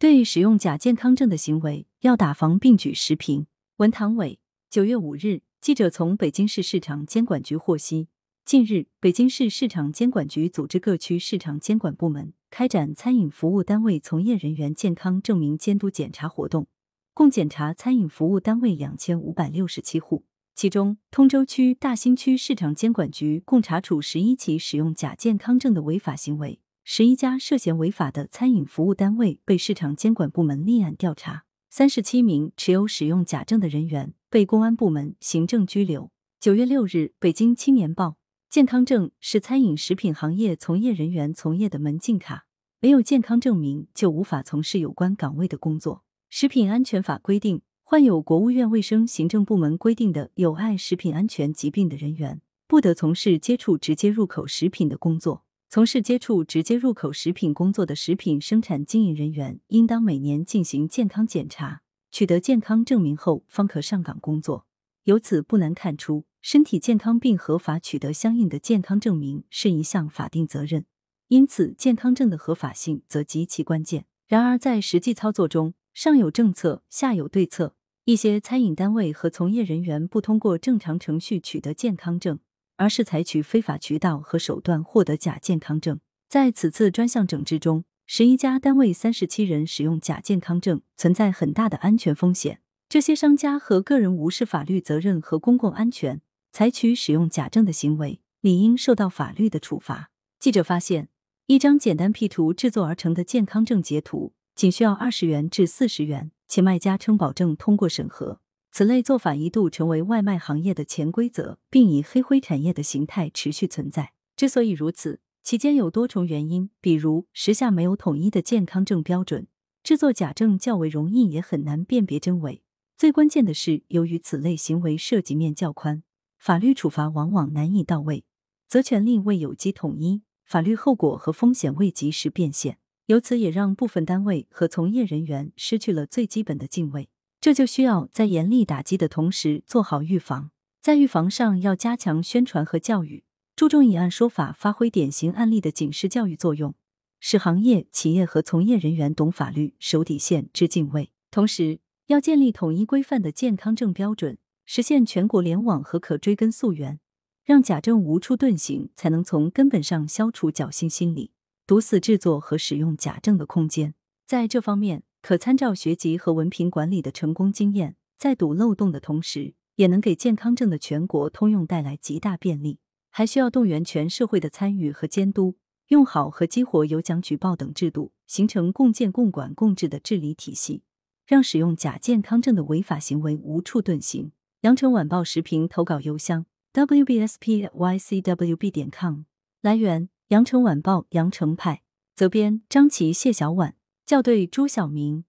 对使用假健康证的行为，要打防并举实评。文唐伟，九月五日，记者从北京市市场监管局获悉，近日，北京市市场监管局组织各区市场监管部门开展餐饮服务单位从业人员健康证明监督检查活动，共检查餐饮服务单位两千五百六十七户。其中，通州区、大兴区市场监管局共查处十一起使用假健康证的违法行为，十一家涉嫌违法的餐饮服务单位被市场监管部门立案调查，三十七名持有使用假证的人员被公安部门行政拘留。九月六日，《北京青年报》：健康证是餐饮食品行业从业人员从业的门禁卡，没有健康证明就无法从事有关岗位的工作。食品安全法规定。患有国务院卫生行政部门规定的有碍食品安全疾病的人员，不得从事接触直接入口食品的工作。从事接触直接入口食品工作的食品生产经营人员，应当每年进行健康检查，取得健康证明后方可上岗工作。由此不难看出，身体健康并合法取得相应的健康证明是一项法定责任，因此健康证的合法性则极其关键。然而，在实际操作中，上有政策，下有对策。一些餐饮单位和从业人员不通过正常程序取得健康证，而是采取非法渠道和手段获得假健康证。在此次专项整治中，十一家单位三十七人使用假健康证，存在很大的安全风险。这些商家和个人无视法律责任和公共安全，采取使用假证的行为，理应受到法律的处罚。记者发现，一张简单 P 图制作而成的健康证截图，仅需要二十元至四十元。且卖家称保证通过审核，此类做法一度成为外卖行业的潜规则，并以黑灰产业的形态持续存在。之所以如此，其间有多重原因，比如时下没有统一的健康证标准，制作假证较为容易，也很难辨别真伪。最关键的是，由于此类行为涉及面较宽，法律处罚往往难以到位，责权利未有机统一，法律后果和风险未及时变现。由此也让部分单位和从业人员失去了最基本的敬畏，这就需要在严厉打击的同时做好预防。在预防上，要加强宣传和教育，注重以案说法，发挥典型案例的警示教育作用，使行业、企业和从业人员懂法律、守底线、知敬畏。同时，要建立统一规范的健康证标准，实现全国联网和可追根溯源，让假证无处遁形，才能从根本上消除侥幸心理。堵死制作和使用假证的空间，在这方面可参照学籍和文凭管理的成功经验，在堵漏洞的同时，也能给健康证的全国通用带来极大便利。还需要动员全社会的参与和监督，用好和激活有奖举报等制度，形成共建共管共治的治理体系，让使用假健康证的违法行为无处遁形。羊城晚报时评投稿邮箱：wbspycwb 点 com。来源。羊城晚报羊城派责编张琪谢小婉校对朱晓明。